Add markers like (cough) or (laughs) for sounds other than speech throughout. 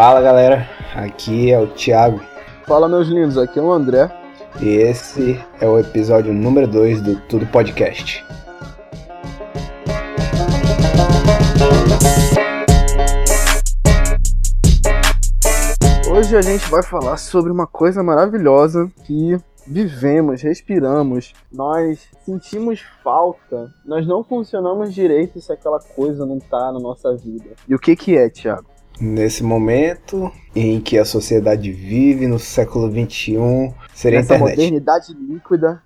Fala galera, aqui é o Thiago. Fala meus lindos, aqui é o André. E esse é o episódio número 2 do Tudo Podcast. Hoje a gente vai falar sobre uma coisa maravilhosa que vivemos, respiramos, nós sentimos falta, nós não funcionamos direito se aquela coisa não tá na nossa vida. E o que que é, Thiago? Nesse momento em que a sociedade vive no século XXI, seria Essa a internet. modernidade líquida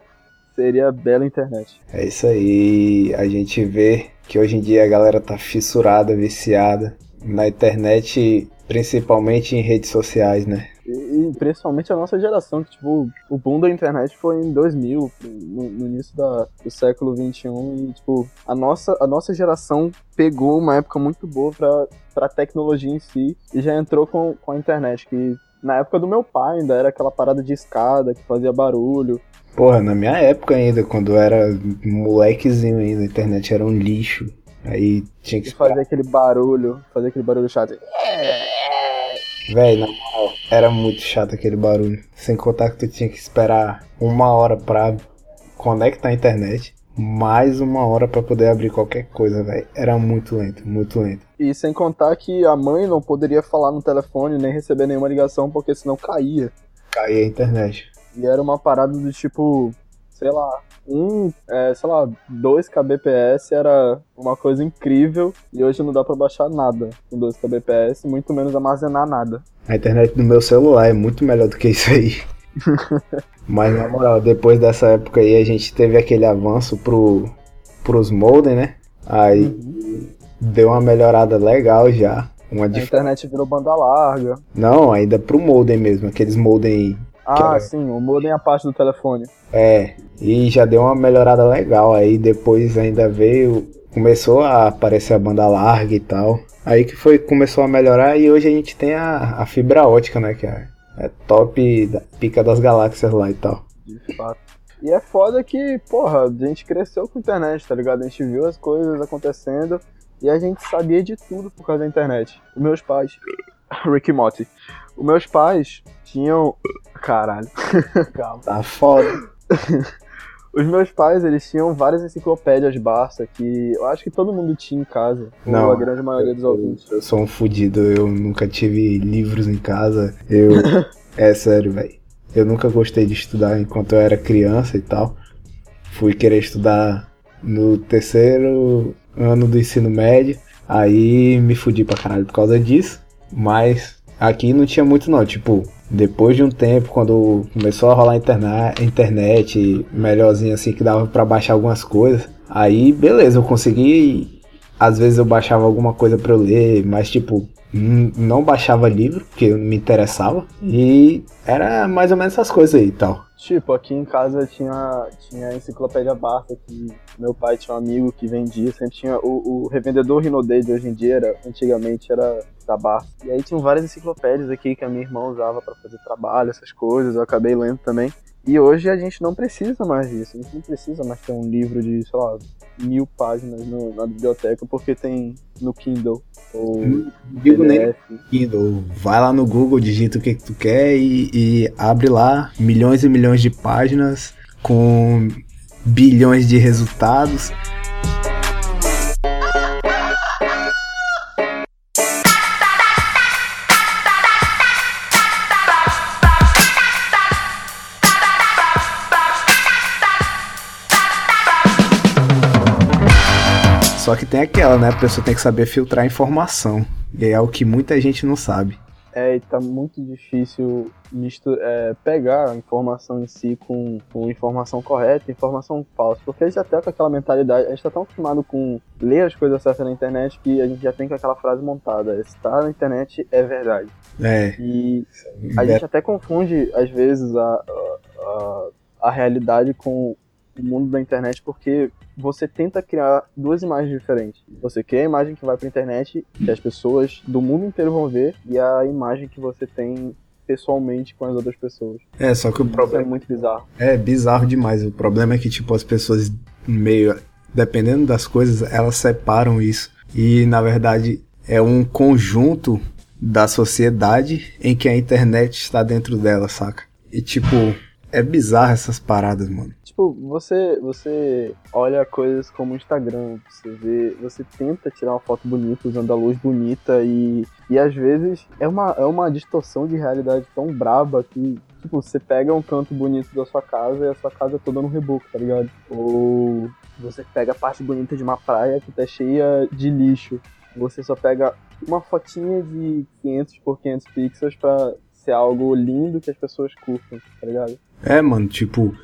seria a bela internet. É isso aí, a gente vê que hoje em dia a galera tá fissurada, viciada na internet, principalmente em redes sociais, né? E, e principalmente a nossa geração, que tipo, o boom da internet foi em 2000, no, no início da, do século 21 e tipo, a nossa, a nossa geração pegou uma época muito boa pra, pra tecnologia em si e já entrou com, com a internet, que na época do meu pai ainda era aquela parada de escada que fazia barulho. Porra, na minha época ainda, quando eu era molequezinho ainda, a internet era um lixo. Aí tinha que fazia aquele barulho, fazia aquele barulho chato. Véi, na moral, era muito chato aquele barulho. Sem contar que tu tinha que esperar uma hora pra conectar a internet, mais uma hora pra poder abrir qualquer coisa, véi. Era muito lento, muito lento. E sem contar que a mãe não poderia falar no telefone nem receber nenhuma ligação, porque senão caía. Caía a internet. E era uma parada do tipo, sei lá, um, é, sei lá, 2 kbps era uma coisa incrível e hoje não dá pra baixar nada com 2 kbps, muito menos armazenar nada. A internet do meu celular é muito melhor do que isso aí. (laughs) Mas na moral, depois dessa época aí a gente teve aquele avanço pro, pros modem, né? Aí deu uma melhorada legal já. Uma A dif... internet virou banda larga. Não, ainda pro modem mesmo, aqueles modem. Ah, era- sim, o modem é a parte do telefone. É, e já deu uma melhorada legal. Aí depois ainda veio. Começou a aparecer a banda larga e tal. Aí que foi, começou a melhorar e hoje a gente tem a, a fibra ótica, né? Que é, é top da pica das galáxias lá e tal. De fato. E é foda que, porra, a gente cresceu com a internet, tá ligado? A gente viu as coisas acontecendo e a gente sabia de tudo por causa da internet. Os meus pais. (laughs) Rick Morty. Os meus pais tinham. Caralho. (laughs) Calma. Tá foda. (laughs) Os meus pais, eles tinham várias enciclopédias Barça que eu acho que todo mundo tinha em casa. Não. A grande maioria dos Eu, ouvintes. eu sou um fudido, eu nunca tive livros em casa. Eu. (laughs) é sério, velho. Eu nunca gostei de estudar enquanto eu era criança e tal. Fui querer estudar no terceiro ano do ensino médio. Aí me fudi pra caralho por causa disso. Mas aqui não tinha muito não. Tipo, depois de um tempo, quando começou a rolar interna internet melhorzinho assim, que dava pra baixar algumas coisas. Aí beleza, eu consegui às vezes eu baixava alguma coisa pra eu ler, mas tipo, não baixava livro, porque não me interessava. E era mais ou menos essas coisas aí e tal. Tipo, aqui em casa tinha, tinha a enciclopédia Barça, que meu pai tinha um amigo que vendia, sempre tinha o, o revendedor Rinodei de hoje em dia, era, antigamente era da Barça. E aí tinham várias enciclopédias aqui que a minha irmã usava pra fazer trabalho, essas coisas, eu acabei lendo também. E hoje a gente não precisa mais disso, a gente não precisa mais ter um livro de, sei lá, mil páginas no- na biblioteca, porque tem no Kindle, ou Não digo nem. Kindle. Vai lá no Google, digita o que, que tu quer e, e abre lá milhões e milhões de páginas com bilhões de resultados. Só que tem aquela, né? A pessoa tem que saber filtrar informação. E é o que muita gente não sabe. É, e tá muito difícil mistu é, pegar a informação em si com, com informação correta e informação falsa. Porque a gente já tá com aquela mentalidade, a gente tá tão acostumado com ler as coisas certas na internet que a gente já tem com aquela frase montada. Está na internet é verdade. É. E a gente até confunde, às vezes, a, a, a, a realidade com o mundo da internet porque você tenta criar duas imagens diferentes. Você cria a imagem que vai pra internet, que as pessoas do mundo inteiro vão ver, e a imagem que você tem pessoalmente com as outras pessoas. É, só que o Isso é problema muito bizarro. é bizarro demais. O problema é que, tipo, as pessoas meio. Dependendo das coisas, elas separam isso. E, na verdade, é um conjunto da sociedade em que a internet está dentro dela, saca? E tipo, é bizarro essas paradas, mano. Tipo, você, você olha coisas como o Instagram, você vê, você tenta tirar uma foto bonita usando a luz bonita e, e às vezes é uma, é uma distorção de realidade tão braba que, tipo, você pega um canto bonito da sua casa e a sua casa é toda no reboco, tá ligado? Ou você pega a parte bonita de uma praia que tá cheia de lixo. Você só pega uma fotinha de 500 por 500 pixels pra ser algo lindo que as pessoas curtam, tá ligado? É, mano, tipo,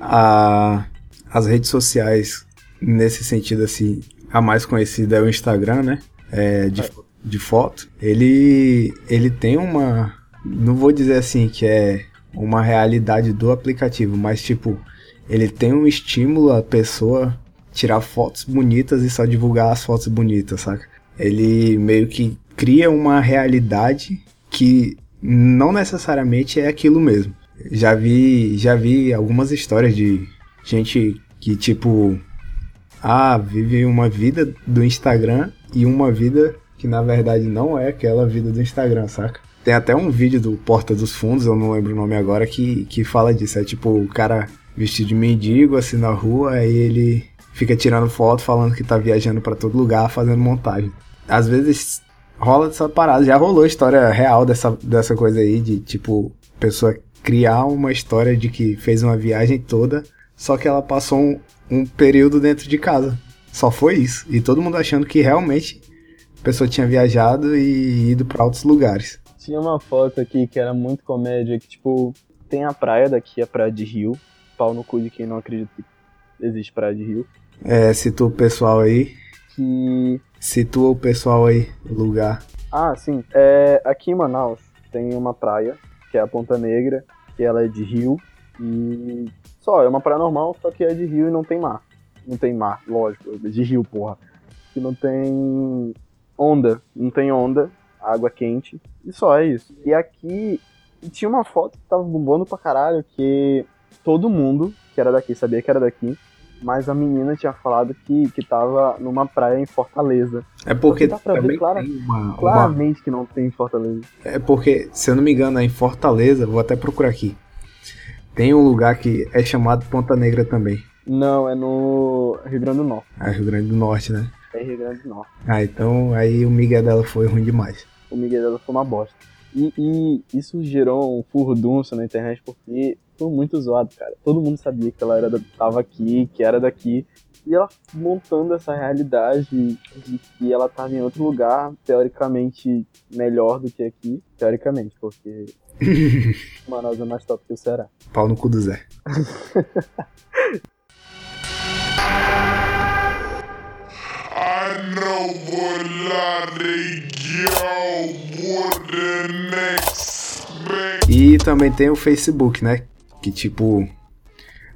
a, as redes sociais, nesse sentido assim, a mais conhecida é o Instagram, né? É, de, de foto. Ele, ele tem uma. Não vou dizer assim que é uma realidade do aplicativo, mas tipo, ele tem um estímulo a pessoa tirar fotos bonitas e só divulgar as fotos bonitas, saca? Ele meio que cria uma realidade que não necessariamente é aquilo mesmo. Já vi, já vi algumas histórias de gente que tipo ah, vive uma vida do Instagram e uma vida que na verdade não é aquela vida do Instagram, saca? Tem até um vídeo do Porta dos Fundos, eu não lembro o nome agora, que, que fala disso. É tipo o cara vestido de mendigo assim na rua, aí ele fica tirando foto falando que tá viajando para todo lugar, fazendo montagem. Às vezes rola essa parada, já rolou história real dessa, dessa coisa aí, de tipo, pessoa criar uma história de que fez uma viagem toda, só que ela passou um, um período dentro de casa. Só foi isso. E todo mundo achando que realmente a pessoa tinha viajado e ido para outros lugares. Tinha uma foto aqui que era muito comédia, que tipo, tem a praia daqui, a praia de Rio. Pau no cu de quem não acredita que existe praia de Rio. É, citou o pessoal aí. Que. Situa o pessoal aí, o lugar. Ah, sim. É, aqui em Manaus tem uma praia, que é a Ponta Negra, que ela é de rio. E. Só, é uma praia normal, só que é de rio e não tem mar. Não tem mar, lógico, é de rio, porra. Que não tem onda. Não tem onda, água quente. E só é isso. E aqui e tinha uma foto que tava bombando pra caralho, que todo mundo que era daqui sabia que era daqui mas a menina tinha falado que, que tava numa praia em Fortaleza. É porque dá pra ver clara, uma, claramente uma... que não tem em Fortaleza. É porque, se eu não me engano, é em Fortaleza, vou até procurar aqui. Tem um lugar que é chamado Ponta Negra também. Não, é no Rio Grande do Norte. Ah, Rio Grande do Norte, né? É Rio Grande do Norte. Ah, então aí o Miguel dela foi ruim demais. O Miguel dela foi uma bosta. E, e isso gerou um furdunço na internet porque foi muito zoado, cara. Todo mundo sabia que ela era da, tava aqui, que era daqui. E ela montando essa realidade de que ela tava em outro lugar, teoricamente melhor do que aqui. Teoricamente, porque (laughs) Manaus é mais top que o Ceará. Pau no cu do Zé. E também tem o Facebook, né? Que tipo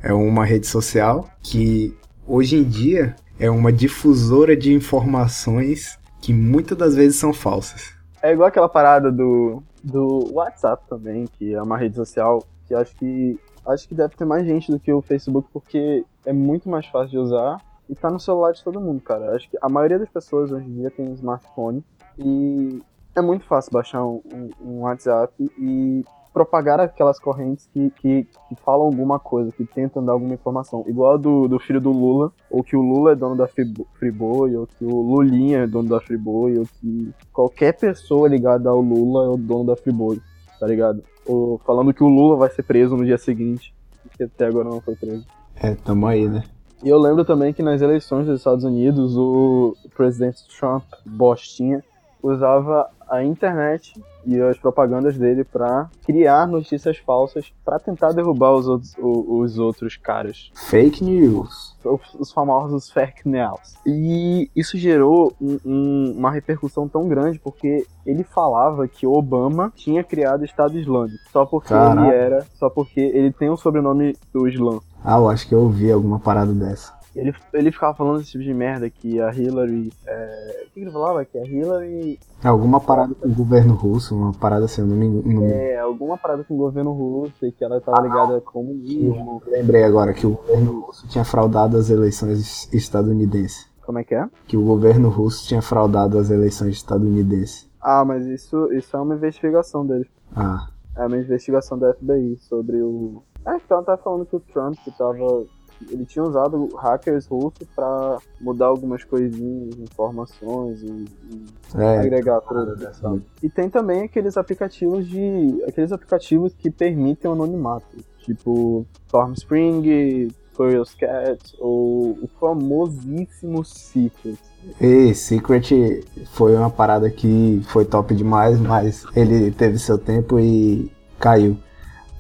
é uma rede social que hoje em dia é uma difusora de informações que muitas das vezes são falsas. É igual aquela parada do, do WhatsApp também, que é uma rede social que acho que acho que deve ter mais gente do que o Facebook porque é muito mais fácil de usar e tá no celular de todo mundo, cara. Acho que a maioria das pessoas hoje em dia tem um smartphone e é muito fácil baixar um, um, um WhatsApp e propagar aquelas correntes que, que, que, falam alguma coisa, que tentam dar alguma informação. Igual a do, do filho do Lula, ou que o Lula é dono da Friboi, ou que o Lulinha é dono da Friboi, ou que qualquer pessoa ligada ao Lula é o dono da Friboi, tá ligado? Ou falando que o Lula vai ser preso no dia seguinte, que até agora não foi preso. É, tamo aí, né? E eu lembro também que nas eleições dos Estados Unidos, o presidente Trump, Bostinha, usava a internet e as propagandas dele para criar notícias falsas para tentar derrubar os outros, os, outros caras. Fake news. Os, famosos fake news. E isso gerou um, um, uma repercussão tão grande porque ele falava que Obama tinha criado o Estado Islâmico só porque Caraca. ele era, só porque ele tem o sobrenome do Islã. Ah, eu acho que eu ouvi alguma parada dessa. Ele, ele ficava falando esse tipo de merda que a Hillary. É... O que ele falava? Que a Hillary. Alguma parada com o governo russo, uma parada assim, eu não me engano. É, alguma parada com o governo russo e que ela estava ah, ligada ao comunismo. Lembrei agora que o governo russo tinha fraudado as eleições estadunidenses. Como é que é? Que o governo russo tinha fraudado as eleições estadunidenses. Ah, mas isso, isso é uma investigação deles. Ah, É uma investigação da FBI sobre o. É, então tá falando que o Trump que tava. Ele tinha usado hackers russos pra mudar algumas coisinhas, informações e, e é. agregar tudo. E tem também aqueles aplicativos de. aqueles aplicativos que permitem o anonimato. Tipo Storm Spring, Curious Cat ou o famosíssimo Secret. E Secret foi uma parada que foi top demais, mas ele teve seu tempo e caiu.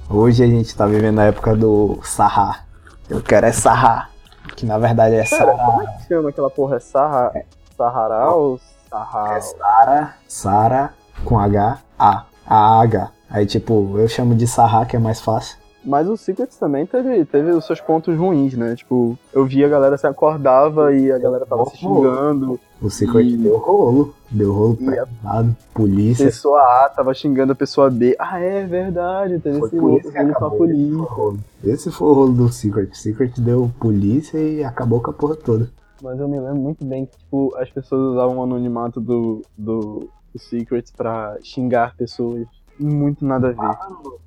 Hoje a gente tá vivendo a época do Sarra. Eu quero é Sarra. Que na verdade é Cara, como é que chama aquela porra? É Sarra... Sahara ou Sarra? É Sara, Sara com H, A. A H. Aí tipo, eu chamo de Sarra que é mais fácil. Mas o Secrets também teve, teve os seus pontos ruins, né? Tipo, eu via a galera se acordava e a galera tava se xingando. O Secret E- deu rolo. Deu rolo pra a- lado, polícia. Pessoa A tava xingando a pessoa B. Ah, é verdade, teve Foi esse polícia louco que ele com a acabou. Esse polícia. foi o rolo. Esse foi o rolo do Secret. O Secret deu polícia e acabou com a porra toda. Mas eu me lembro muito bem que, tipo, as pessoas usavam o anonimato do, do, do Secrets pra xingar pessoas. Muito nada a ver.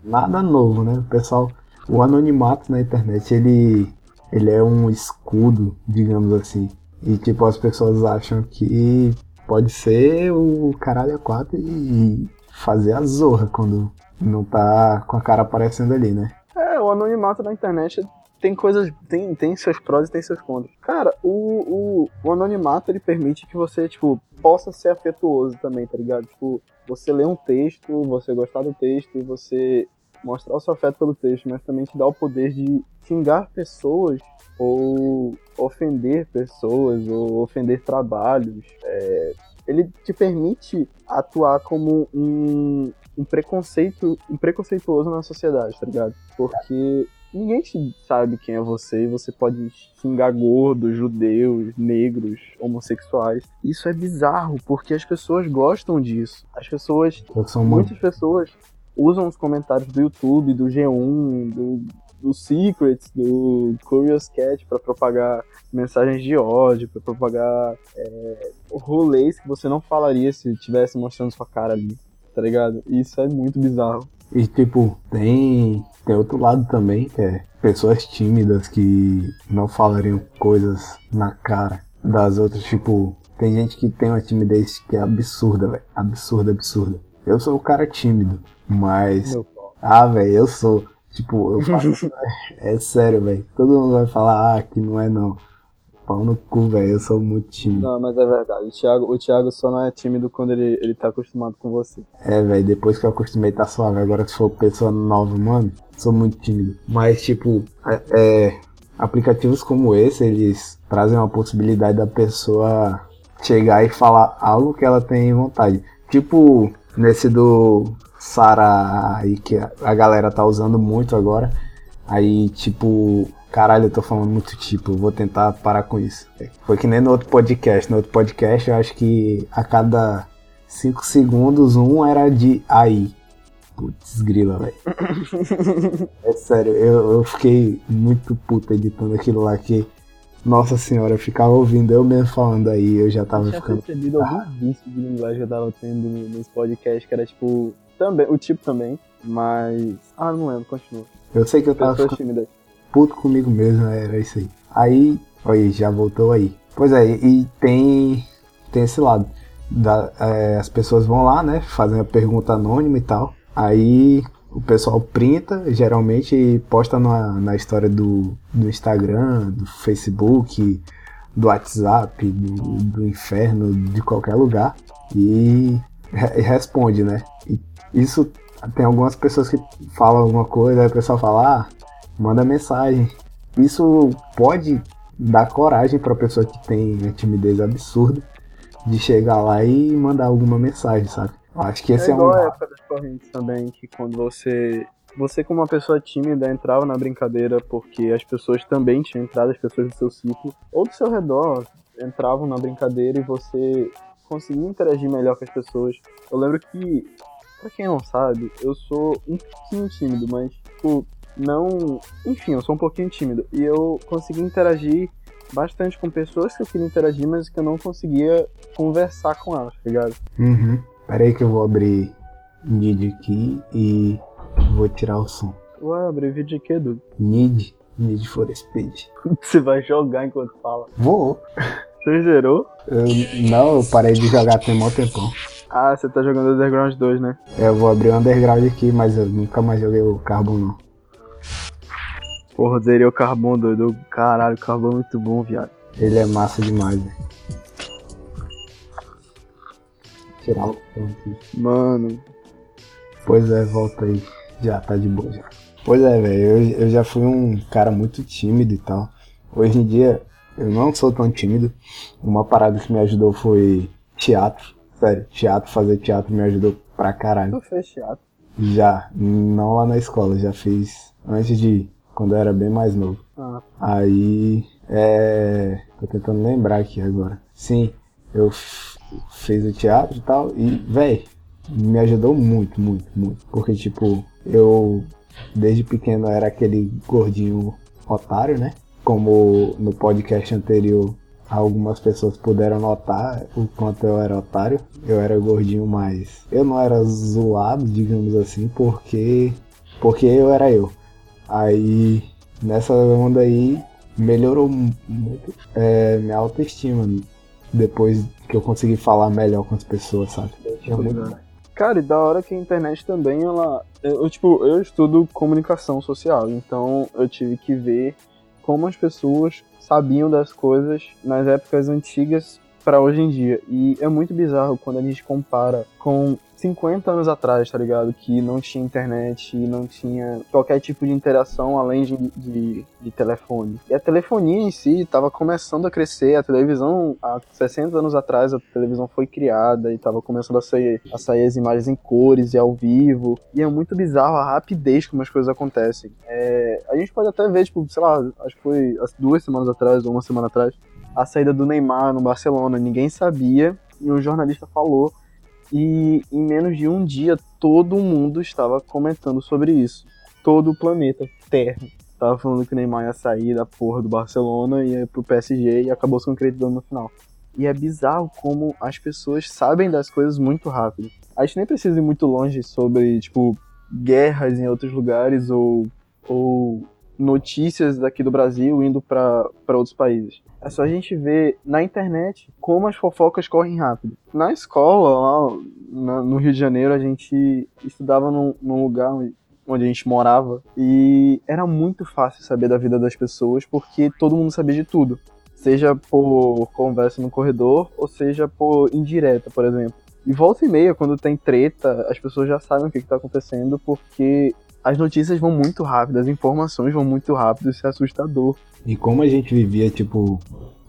Nada novo, né? O pessoal, o anonimato na internet, ele, ele é um escudo, digamos assim. E tipo, as pessoas acham que pode ser o caralho a quatro e fazer a zorra quando não tá com a cara aparecendo ali, né? É, o anonimato na internet tem coisas. Tem, tem seus prós e tem seus contras. Cara, o, o, o anonimato ele permite que você, tipo, possa ser afetuoso também, tá ligado? Tipo, você lê um texto, você gostar do texto você mostrar o seu afeto pelo texto, mas também te dá o poder de xingar pessoas ou ofender pessoas ou ofender trabalhos. É, ele te permite atuar como um, um preconceito, um preconceituoso na sociedade, tá ligado? Porque ninguém sabe quem é você e você pode xingar gordos, judeus, negros, homossexuais. Isso é bizarro, porque as pessoas gostam disso. As pessoas, muitas pessoas usam os comentários do YouTube, do G1, do, do Secrets, do Curious Cat pra propagar mensagens de ódio, pra propagar é, rolês que você não falaria se estivesse mostrando sua cara ali, tá ligado? Isso é muito bizarro. E tipo, tem, tem outro lado também, que é pessoas tímidas que não falariam coisas na cara das outras, tipo, tem gente que tem uma timidez que é absurda, velho. Absurda, absurda. Eu sou o cara tímido, mas. Ah, velho, eu sou. Tipo, eu faço. (laughs) é sério, velho. Todo mundo vai falar, ah, que não é não. Pau no cu, velho. Eu sou muito tímido. Não, mas é verdade. O Thiago, o Thiago só não é tímido quando ele, ele tá acostumado com você. É, velho, depois que eu acostumei tá suave. Agora se for pessoa nova, mano, sou muito tímido. Mas, tipo, é, é, aplicativos como esse, eles trazem uma possibilidade da pessoa chegar e falar algo que ela tem vontade. Tipo, nesse do Sara aí que a galera tá usando muito agora. Aí, tipo, caralho, eu tô falando muito tipo, eu vou tentar parar com isso. Foi que nem no outro podcast. No outro podcast, eu acho que a cada 5 segundos, um era de aí. Putz, grila, velho. (laughs) É sério, eu, eu fiquei muito puto editando aquilo lá que. Nossa senhora, eu ficava ouvindo eu mesmo falando aí, eu já tava Eu tinha ficando. percebido algum vício de linguagem que eu tava tendo nos podcasts, que era tipo. Também, o tipo também, mas. Ah, não lembro, continua. Eu sei que eu tava ficando puto comigo mesmo, era isso aí. Aí, olha, já voltou aí. Pois é, e tem, tem esse lado. Da- é, as pessoas vão lá, né, fazem a pergunta anônima e tal. Aí o pessoal printa, geralmente, e posta na, na história do, do Instagram, do Facebook, do WhatsApp, do, do inferno, de qualquer lugar. E re- responde, né? E isso tem algumas pessoas que falam alguma coisa, aí o pessoal fala, ah, manda mensagem. Isso pode dar coragem para pessoa que tem uma timidez absurda de chegar lá e mandar alguma mensagem, sabe? Eu acho que esse é é, um. época das correntes também, que quando você. Você, como uma pessoa tímida, entrava na brincadeira porque as pessoas também tinham entrado, as pessoas do seu ciclo, ou do seu redor, entravam na brincadeira e você conseguia interagir melhor com as pessoas. Eu lembro que, pra quem não sabe, eu sou um pouquinho tímido, mas, tipo, não. Enfim, eu sou um pouquinho tímido. E eu consegui interagir bastante com pessoas que eu queria interagir, mas que eu não conseguia conversar com elas, tá ligado? Uhum. Pera aí que eu vou abrir NID aqui e vou tirar o som. Ué, abrir vídeo de quê, Dudu? NID, NID for Speed. (laughs) Você vai jogar enquanto fala. Vou. Você zerou? Eu, não, eu parei de jogar tem mó tempão. Ah, você tá jogando Underground 2, né? É, Eu vou abrir o Underground aqui, mas eu nunca mais joguei o Carbon não. Porra, zerei o Carbon, doido. Caralho, o Carbon é muito bom, viado. Ele é massa demais, velho. Tirar o aqui. Mano, Pois é, volta aí. Já tá de boa já. Pois é, velho, eu, eu já fui um cara muito tímido e tal. Hoje em dia, eu não sou tão tímido. Uma parada que me ajudou foi teatro. Sério, teatro, fazer teatro me ajudou pra caralho. tu fez teatro. Já, não lá na escola, já fiz antes de ir, quando eu era bem mais novo. Ah, Aí, é. Tô tentando lembrar aqui agora. Sim, eu fiz o teatro e tal, e, véi, me ajudou muito, muito, muito. Porque, tipo, eu, desde pequeno, era aquele gordinho otário, né? Como no podcast anterior, algumas pessoas puderam notar o quanto eu era otário. Eu era gordinho, mas eu não era zoado, digamos assim, porque. Porque eu era eu. Aí, nessa onda aí, melhorou mu- muito é, minha autoestima. Depois que eu consegui falar melhor com as pessoas, sabe? É muito Cara, e da hora que a internet também, ela. Eu, eu, tipo, eu estudo comunicação social, então eu tive que ver como as pessoas sabiam das coisas nas épocas antigas pra hoje em dia. E é muito bizarro quando a gente compara com 50 anos atrás, tá ligado? Que não tinha internet, não tinha qualquer tipo de interação além de, de, de telefone. E a telefonia em si estava começando a crescer, a televisão, há 60 anos atrás, a televisão foi criada e estava começando a sair, a sair as imagens em cores e ao vivo. E é muito bizarro a rapidez como as coisas acontecem. É, a gente pode até ver, tipo, sei lá, acho que foi as duas semanas atrás ou uma semana atrás, a saída do Neymar no Barcelona. Ninguém sabia e um jornalista falou e em menos de um dia todo mundo estava comentando sobre isso. Todo o planeta Terra estava falando que o Neymar ia sair da porra do Barcelona e ia pro PSG e acabou se concretizando no final. E é bizarro como as pessoas sabem das coisas muito rápido. A gente nem precisa ir muito longe sobre, tipo, guerras em outros lugares ou, ou notícias daqui do Brasil indo para outros países. É só a gente ver na internet como as fofocas correm rápido. Na escola, lá no Rio de Janeiro, a gente estudava num, num lugar onde a gente morava e era muito fácil saber da vida das pessoas porque todo mundo sabia de tudo. Seja por conversa no corredor ou seja por indireta, por exemplo. E volta e meia, quando tem treta, as pessoas já sabem o que está acontecendo porque as notícias vão muito rápido, as informações vão muito rápido, isso é assustador. E como a gente vivia, tipo,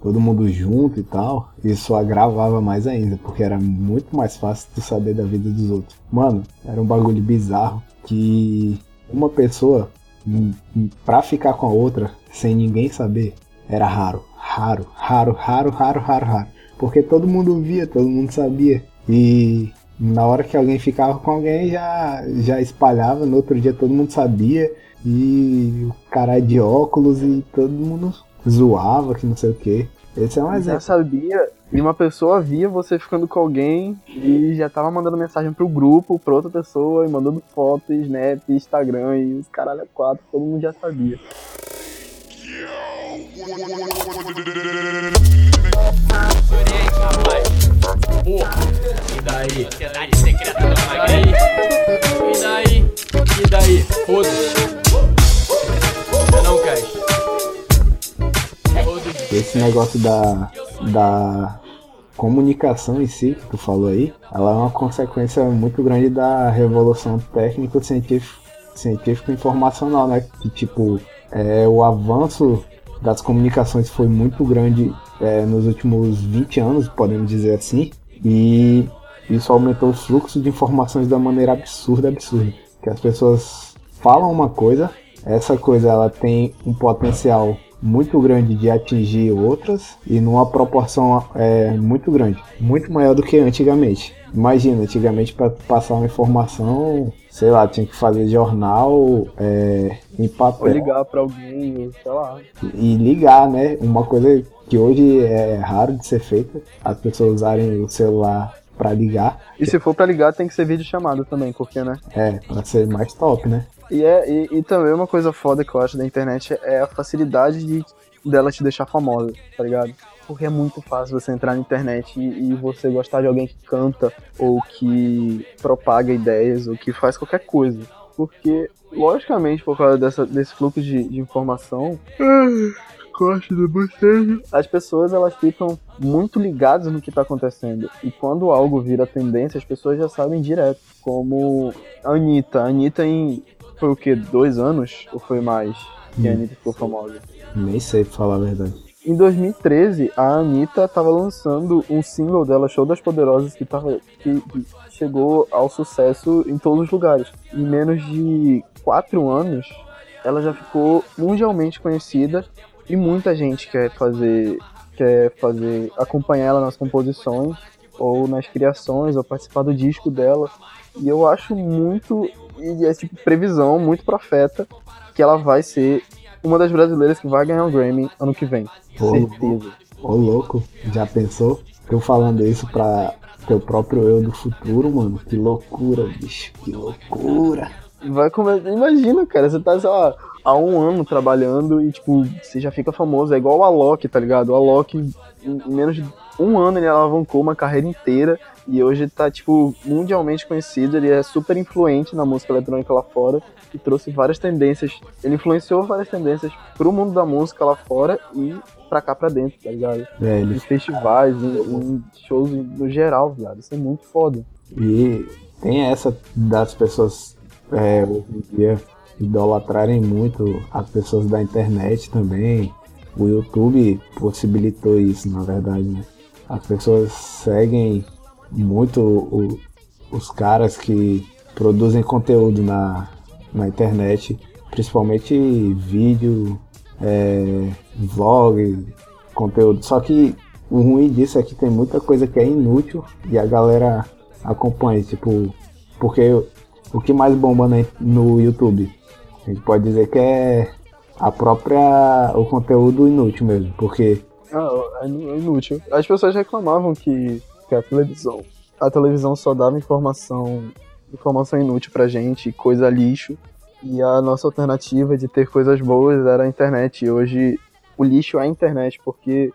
todo mundo junto e tal, isso agravava mais ainda, porque era muito mais fácil tu saber da vida dos outros. Mano, era um bagulho bizarro que uma pessoa, hum, hum, pra ficar com a outra, sem ninguém saber, era raro. Raro, raro, raro, raro, raro, raro. Porque todo mundo via, todo mundo sabia. E na hora que alguém ficava com alguém, já, já espalhava, no outro dia todo mundo sabia. E o cara de óculos e todo mundo zoava, que não sei o que. Esse é um já exemplo. sabia e uma pessoa via você ficando com alguém e já tava mandando mensagem pro grupo, pra outra pessoa, e mandando foto, Snap, Instagram e os caralho é quatro, todo mundo já sabia. E daí? Sociedade secreta do. E daí? E daí? Foda-se. Você não quer. Foda-se. Esse negócio da, da comunicação em si, que tu falou aí, ela é uma consequência muito grande da revolução técnico-científico científico-informacional, né? Que, tipo, é, o avanço das comunicações foi muito grande é, nos últimos 20 anos, podemos dizer assim, e isso aumentou os fluxos de informações da maneira absurda, absurda. Que as pessoas falam uma coisa, essa coisa ela tem um potencial muito grande de atingir outras e numa proporção é, muito grande, muito maior do que antigamente. Imagina, antigamente para passar uma informação, sei lá, tinha que fazer jornal é, em Ou papel ligar pra alguém, ou sei lá. e ligar, né? Uma coisa que hoje é raro de ser feita, as pessoas usarem o celular pra ligar. E se for pra ligar, tem que ser vídeo chamado também, porque, né? É, pra ser mais top, né? E, é, e, e também uma coisa foda que eu acho da internet é a facilidade de, dela te deixar famosa, tá ligado? Porque é muito fácil você entrar na internet e, e você gostar de alguém que canta, ou que propaga ideias, ou que faz qualquer coisa. Porque, logicamente, por causa dessa, desse fluxo de, de informação, Corte do bocejo. as pessoas elas ficam muito ligadas no que está acontecendo. E quando algo vira tendência, as pessoas já sabem direto. Como a Anitta. A Anitta em. Foi o quê? Dois anos? Ou foi mais? Que a Hum. Anitta ficou famosa. Nem sei pra falar a verdade. Em 2013, a Anitta tava lançando um single dela, Show das Poderosas, que, tava, que, que chegou ao sucesso em todos os lugares. Em menos de quatro anos, ela já ficou mundialmente conhecida e muita gente quer fazer, quer fazer, acompanhar ela nas composições ou nas criações ou participar do disco dela. E eu acho muito, e é tipo previsão, muito profeta, que ela vai ser uma das brasileiras que vai ganhar o Grammy ano que vem. Pô, Certeza. Ô louco, já pensou? Eu falando isso pra teu próprio eu do futuro, mano. Que loucura, bicho, que loucura. Vai começar. Imagina, cara, você tá, sei lá, há um ano trabalhando e, tipo, você já fica famoso. É igual o Alok, tá ligado? O Alok, em menos de um ano, ele alavancou uma carreira inteira e hoje tá, tipo, mundialmente conhecido. Ele é super influente na música eletrônica lá fora e trouxe várias tendências. Ele influenciou várias tendências pro mundo da música lá fora e pra cá pra dentro, tá ligado? É, Em festivais, em, em shows no geral, viado. Isso é muito foda. e tem essa das pessoas é, hoje em dia idolatrarem muito as pessoas da internet também. O YouTube possibilitou isso, na verdade, né? As pessoas seguem muito o- os caras que produzem conteúdo na, na internet, principalmente vídeo, é, vlog, conteúdo. Só que o ruim disso é que tem muita coisa que é inútil e a galera acompanha, tipo, porque o que mais bomba no YouTube? A gente pode dizer que é a própria o conteúdo inútil mesmo, porque Ah, é é inútil. As pessoas reclamavam que, que a televisão. A televisão só dava informação, informação inútil pra gente, coisa lixo. E a nossa alternativa de ter coisas boas era a internet. E hoje o lixo é a internet, porque.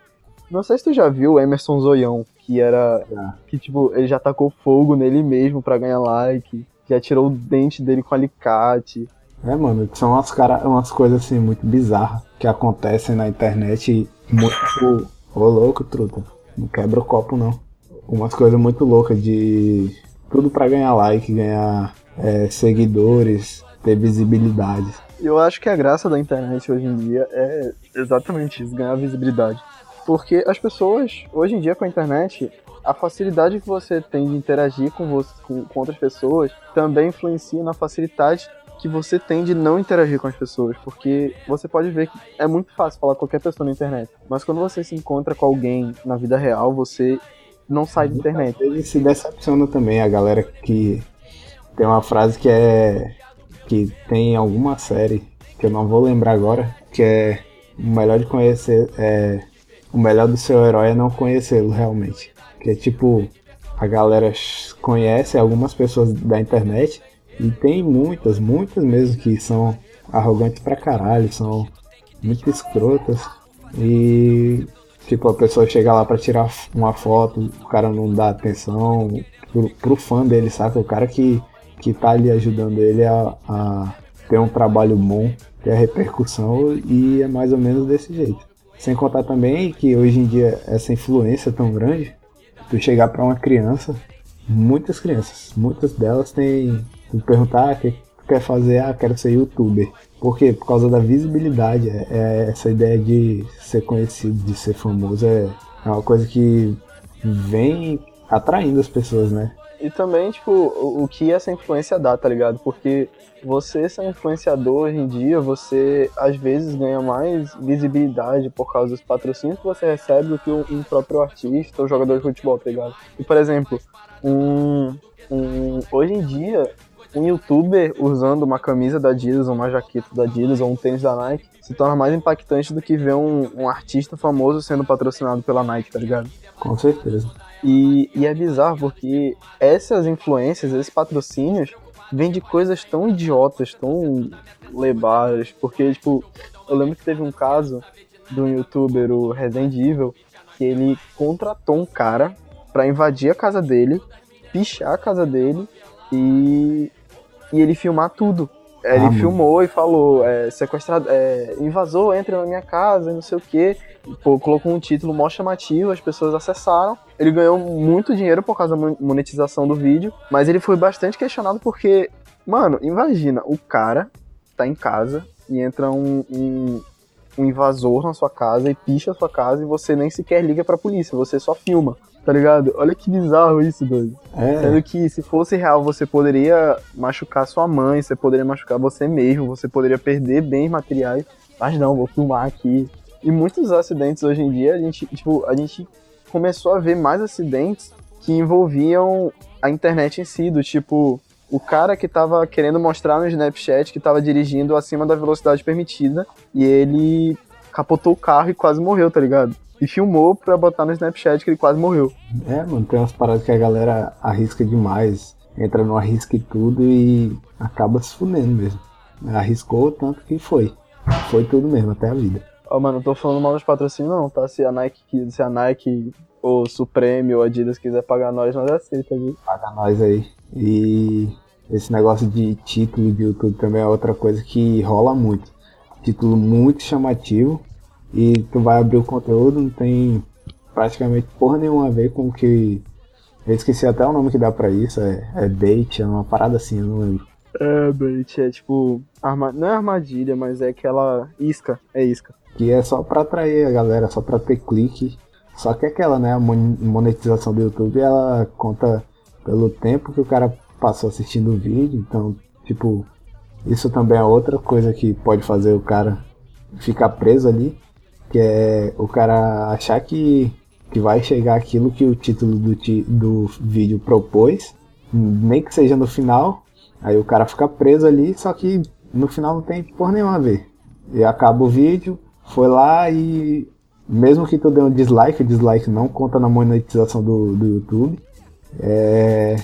Não sei se tu já viu o Emerson Zoião, que era. Que tipo, ele já tacou fogo nele mesmo pra ganhar like. Já tirou o dente dele com alicate. É, mano, são umas, cara, umas coisas assim muito bizarras que acontecem na internet muito. Ô louco, truta. Não quebra o copo não. Umas coisas muito loucas de. Tudo pra ganhar like, ganhar é, seguidores, ter visibilidade. Eu acho que a graça da internet hoje em dia é exatamente isso, ganhar visibilidade. Porque as pessoas, hoje em dia com a internet, a facilidade que você tem de interagir com, você, com, com outras pessoas também influencia na facilidade que você tem de não interagir com as pessoas. Porque você pode ver que é muito fácil falar com qualquer pessoa na internet. Mas quando você se encontra com alguém na vida real, você não sai da internet. Vezes se decepciona também a galera que tem uma frase que é que tem em alguma série que eu não vou lembrar agora, que é o melhor de conhecer é o melhor do seu herói é não conhecê-lo realmente. Que é tipo a galera conhece algumas pessoas da internet e tem muitas, muitas mesmo que são arrogantes pra caralho, são muito escrotas e Tipo, a pessoa chega lá pra tirar uma foto, o cara não dá atenção pro, pro fã dele, saca? O cara que, que tá ali ajudando ele a, a ter um trabalho bom, ter a repercussão e é mais ou menos desse jeito. Sem contar também que hoje em dia essa influência é tão grande, tu chegar pra uma criança, muitas crianças, muitas delas têm. Tu perguntar, ah, o que tu quer fazer? Ah, quero ser youtuber. Por quê? Por causa da visibilidade. É, é essa ideia de ser conhecido, de ser famoso, é, é uma coisa que vem atraindo as pessoas, né? E também, tipo, o, o que essa influência dá, tá ligado? Porque você ser um influenciador hoje em dia, você às vezes ganha mais visibilidade por causa dos patrocínios que você recebe do que um, um próprio artista ou jogador de futebol, tá ligado? E, por exemplo, um, um, hoje em dia, um youtuber usando uma camisa da Adidas, ou uma jaqueta da Adidas, ou um tênis da Nike, se torna mais impactante do que ver um, um artista famoso sendo patrocinado pela Nike, tá ligado? Com certeza. E, e é bizarro porque essas influências, esses patrocínios, vêm de coisas tão idiotas, tão lebadas. Porque, tipo, eu lembro que teve um caso de um youtuber, o Resident Evil, que ele contratou um cara pra invadir a casa dele, pichar a casa dele e, e ele filmar tudo. É, Ele Ah, mano. filmou e falou, é, sequestrado, é, invasor, entra na minha casa e não sei o que. Pô, colocou um título mó chamativo, as pessoas acessaram. Ele ganhou muito dinheiro por causa da mon- monetização do vídeo, mas ele foi bastante questionado porque, mano, imagina, o cara tá em casa e entra um, um, um invasor na sua casa e picha a sua casa e você nem sequer liga pra polícia, você só filma, tá ligado? Olha que bizarro isso, doido. É, Sendo que se fosse real, você poderia machucar sua mãe, você poderia machucar você mesmo, você poderia perder bens materiais. Mas não, vou filmar aqui. E muitos acidentes hoje em dia, a gente, tipo, a gente começou a ver mais acidentes que envolviam a internet em si, do tipo, o cara que tava querendo mostrar no Snapchat que tava dirigindo acima da velocidade permitida e ele capotou o carro e quase morreu, tá ligado? E filmou pra botar no Snapchat que ele quase morreu. É, mano, tem umas paradas que a galera arrisca demais, entra no arrisca e tudo e acaba se fudendo mesmo. Arriscou tanto que foi. Foi tudo mesmo, até a vida. Ó, mano, não tô falando mal dos patrocínios não, tá? Se a Nike, se a Nike ou Supreme ou Adidas quiser pagar nós, nós aceita, viu? Paga nós aí. E esse negócio de título de YouTube também é outra coisa que rola muito. Título muito chamativo e tu vai abrir o conteúdo, não tem praticamente porra nenhuma a ver com o que. Eu esqueci até o nome que dá pra isso, é, é bait, é uma parada assim, eu não lembro. É, bait, é tipo, arma... não é armadilha, mas é aquela isca, é isca. Que é só pra atrair a galera, só pra ter clique. Só que é aquela, né? A mon- monetização do YouTube ela conta pelo tempo que o cara passou assistindo o vídeo. Então, tipo, isso também é outra coisa que pode fazer o cara ficar preso ali. Que é o cara achar que, que vai chegar aquilo que o título do, do vídeo propôs, nem que seja no final. Aí o cara fica preso ali, só que no final não tem porra nenhuma a ver. E acaba o vídeo, foi lá e mesmo que tu dê um dislike, o dislike não conta na monetização do, do YouTube, é,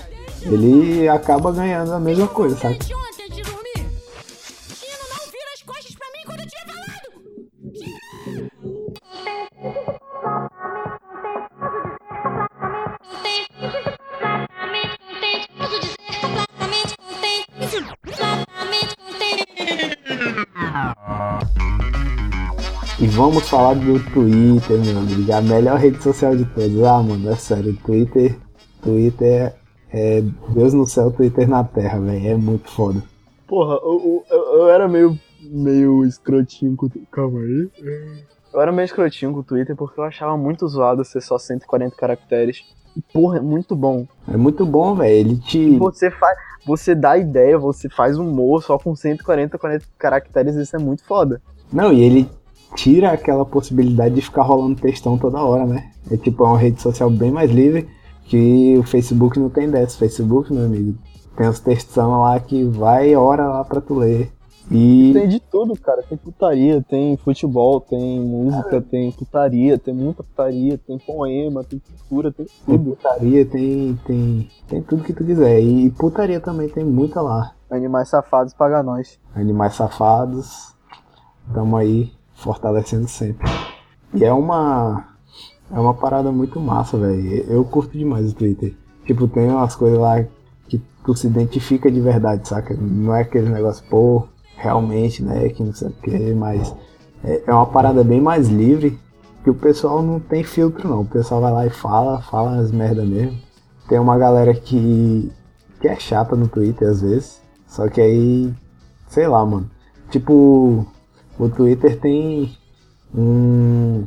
ele acaba ganhando a mesma coisa, sabe? E vamos falar do Twitter, meu amigo, a melhor rede social de todas. Ah, mano, é sério, Twitter, Twitter é Deus no céu, Twitter na terra, velho, é muito foda. Porra, eu, eu, eu era meio, meio escrotinho com. Calma aí. Eu era meio escrotinho com o Twitter porque eu achava muito zoado ser só 140 caracteres. E, porra, é muito bom. É muito bom, velho, ele te... Você faz. Você dá ideia, você faz humor só com 140 40 caracteres, isso é muito foda. Não, e ele tira aquela possibilidade de ficar rolando textão toda hora, né? É tipo, é uma rede social bem mais livre que o Facebook não tem dessa. Facebook, meu amigo, tem os textão lá que vai hora lá pra tu ler. E Tem de tudo, cara. Tem putaria, tem futebol, tem música, tem putaria, tem muita putaria, tem poema, tem cultura, tem tem tudo. putaria, tem, tem, tem tudo que tu quiser. E putaria também tem muita lá. Animais safados paga nós. Animais safados, tamo aí fortalecendo sempre. E é uma é uma parada muito massa, velho. Eu curto demais o Twitter. Tipo, tem umas coisas lá que tu se identifica de verdade, saca? Não é aquele negócio, pô, realmente, né, que não sei o que, mas é, é uma parada bem mais livre que o pessoal não tem filtro não. O pessoal vai lá e fala, fala as merda mesmo. Tem uma galera que, que é chata no Twitter às vezes, só que aí, sei lá, mano. Tipo, o Twitter tem um,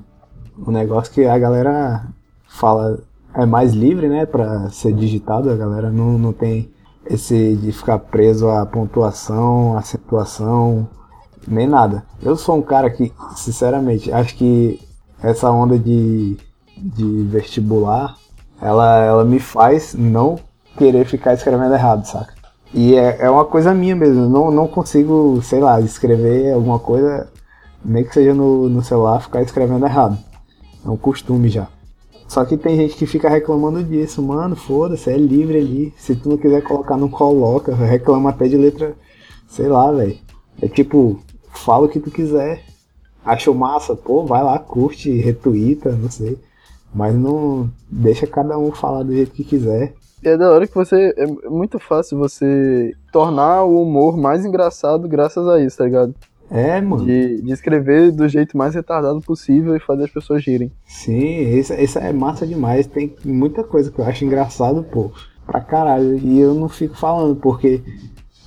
um negócio que a galera fala é mais livre, né, pra ser digitado, a galera não, não tem esse de ficar preso à pontuação, acentuação, nem nada. Eu sou um cara que, sinceramente, acho que essa onda de, de vestibular, ela, ela me faz não querer ficar escrevendo errado, saca? E é, é uma coisa minha mesmo, eu não, não consigo, sei lá, escrever alguma coisa, nem que seja no, no celular, ficar escrevendo errado. É um costume já. Só que tem gente que fica reclamando disso, mano, foda-se, é livre ali. Se tu não quiser colocar, não coloca. Reclama até de letra, sei lá, velho. É tipo, fala o que tu quiser. Achou massa, pô, vai lá, curte, retuita, não sei. Mas não deixa cada um falar do jeito que quiser. É da hora que você. É muito fácil você tornar o humor mais engraçado graças a isso, tá ligado? É, mano. De, de escrever do jeito mais retardado possível e fazer as pessoas rirem. Sim, isso, isso é massa demais. Tem muita coisa que eu acho engraçado, pô, pra caralho. E eu não fico falando, porque.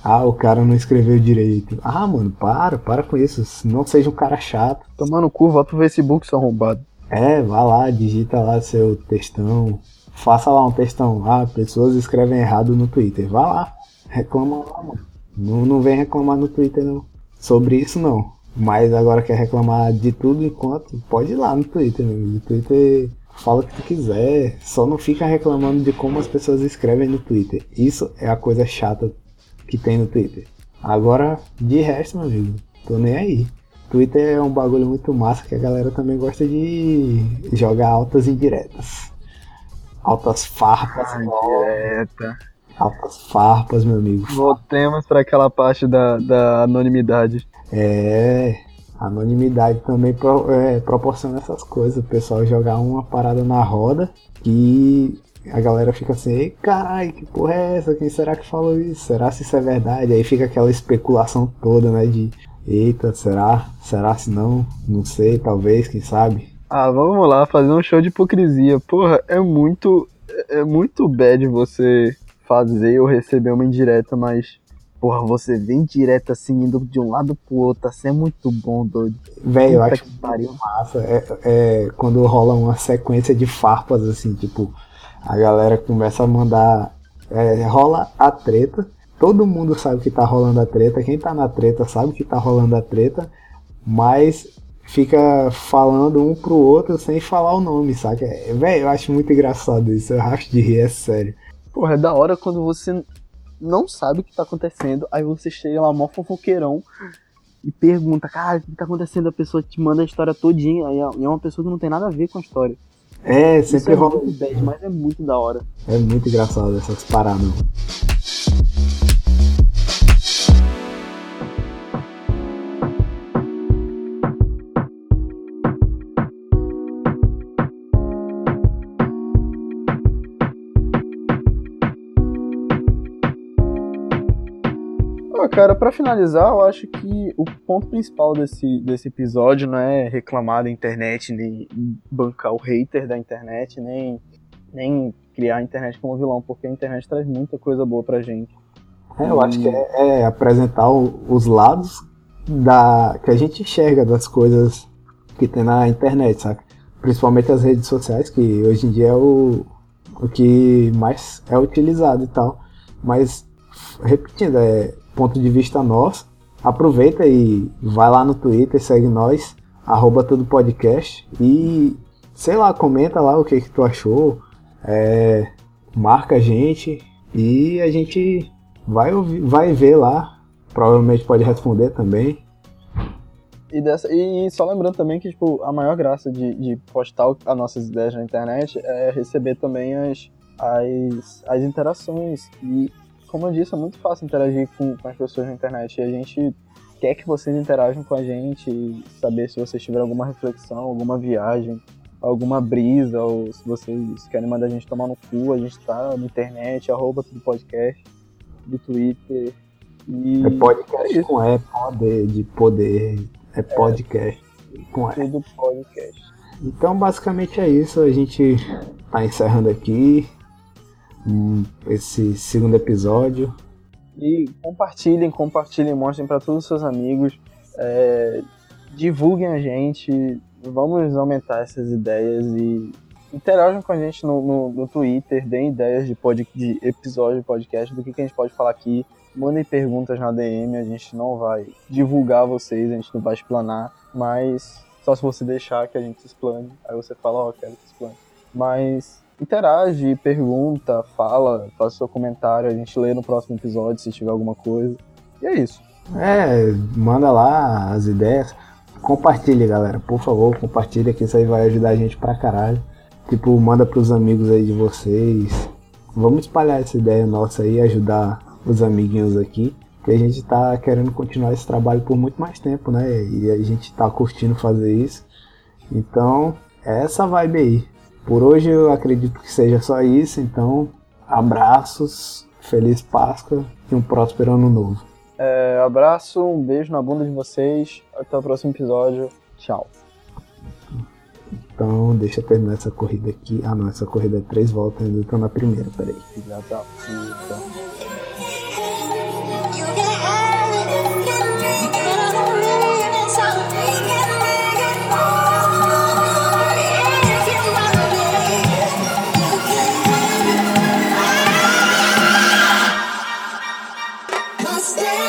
Ah, o cara não escreveu direito. Ah, mano, para, para com isso. Não seja um cara chato. Tomar no cu, volta pro Facebook, seu arrombado. É, vá lá, digita lá seu textão. Faça lá um textão. Ah, pessoas escrevem errado no Twitter. Vá lá, reclama lá, mano. Não, não vem reclamar no Twitter, não. Sobre isso, não. Mas agora quer reclamar de tudo enquanto. Pode ir lá no Twitter, meu. No Twitter fala o que tu quiser. Só não fica reclamando de como as pessoas escrevem no Twitter. Isso é a coisa chata que tem no Twitter. Agora, de resto, meu amigo, tô nem aí. Twitter é um bagulho muito massa que a galera também gosta de jogar altas indiretas. Altas farpas, direta. Altas farpas, meu amigo. Voltemos pra aquela parte da, da anonimidade. É, anonimidade também pro- é, proporciona essas coisas. O pessoal jogar uma parada na roda e a galera fica assim, ei caralho, que porra é essa? Quem será que falou isso? Será se isso é verdade? Aí fica aquela especulação toda, né? De eita, será? Será se não? Não sei, talvez, quem sabe? Ah, vamos lá, fazer um show de hipocrisia. Porra, é muito. É muito bad você fazer ou receber uma indireta, mas. Porra, você vem direta assim, indo de um lado pro outro, assim é muito bom, doido. Velho, eu acho que pariu. massa. É, é quando rola uma sequência de farpas, assim, tipo, a galera começa a mandar. é, rola a treta. Todo mundo sabe que tá rolando a treta. Quem tá na treta sabe que tá rolando a treta. Mas fica falando um pro outro sem falar o nome, saca? É, Velho, eu acho muito engraçado isso. Eu racho de rir, é sério. Porra, é da hora quando você não sabe o que tá acontecendo, aí você chega lá, mó fofoqueirão, e pergunta, cara, o que tá acontecendo? A pessoa te manda a história todinha, aí é e é uma pessoa que não tem nada a ver com a história. É, Isso sempre é rola. muito bad, mas é muito da hora. É muito engraçado essas paradas. Cara, pra finalizar, eu acho que o ponto principal desse, desse episódio não é reclamar da internet, nem bancar o hater da internet, nem, nem criar a internet como vilão, porque a internet traz muita coisa boa pra gente. É, eu acho que é, é apresentar o- os lados da que a gente enxerga das coisas que tem na internet, saca? Principalmente as redes sociais, que hoje em dia é o, o que mais é utilizado e tal. Mas, repetindo, é ponto de vista nosso. Aproveita e vai lá no Twitter, segue nós, arroba podcast e, sei lá, comenta lá o que, que tu achou, é, marca a gente e a gente vai, ouvir, vai ver lá. Provavelmente pode responder também. E, dessa, e só lembrando também que tipo, a maior graça de, de postar as nossas ideias na internet é receber também as, as, as interações. E, como eu disse, é muito fácil interagir com, com as pessoas na internet. E a gente quer que vocês interajam com a gente e saber se vocês tiverem alguma reflexão, alguma viagem, alguma brisa, ou se vocês querem mandar a gente tomar no cu, a gente tá na internet, arroba tudo podcast, do Twitter. E É podcast é com E, poder, de poder. É podcast com E. tudo podcast. Então, basicamente é isso. A gente tá encerrando aqui esse segundo episódio. E compartilhem, compartilhem, mostrem para todos os seus amigos. é, divulguem a gente. Vamos aumentar essas ideias e interajam com a gente no, no, no Twitter, deem ideias de, pod, de episódio de podcast, do que, que a gente pode falar aqui. Mandem perguntas na DM, a gente não vai divulgar vocês, a gente não vai explanar, mas só se você deixar que a gente explane. Aí você fala, ó, quero que explane. Mas interage, pergunta, fala, faça seu comentário, a gente lê no próximo episódio se tiver alguma coisa. E é isso. É, manda lá as ideias. Compartilhe, galera. Por favor, compartilhe que isso aí vai ajudar a gente pra caralho. Tipo, manda pros amigos aí de vocês. Vamos espalhar essa ideia nossa aí, ajudar os amiguinhos aqui. Que a gente tá querendo continuar esse trabalho por muito mais tempo, né? E a gente tá curtindo fazer isso. Então, é essa vibe aí. Por hoje eu acredito que seja só isso, então abraços, feliz Páscoa e um próspero ano novo. É, abraço, um beijo na bunda de vocês. Até o próximo episódio. Tchau. Então, deixa eu terminar essa corrida aqui. Ah, não, essa corrida é três voltas, ainda tô na primeira, peraí. Filha da puta. Stay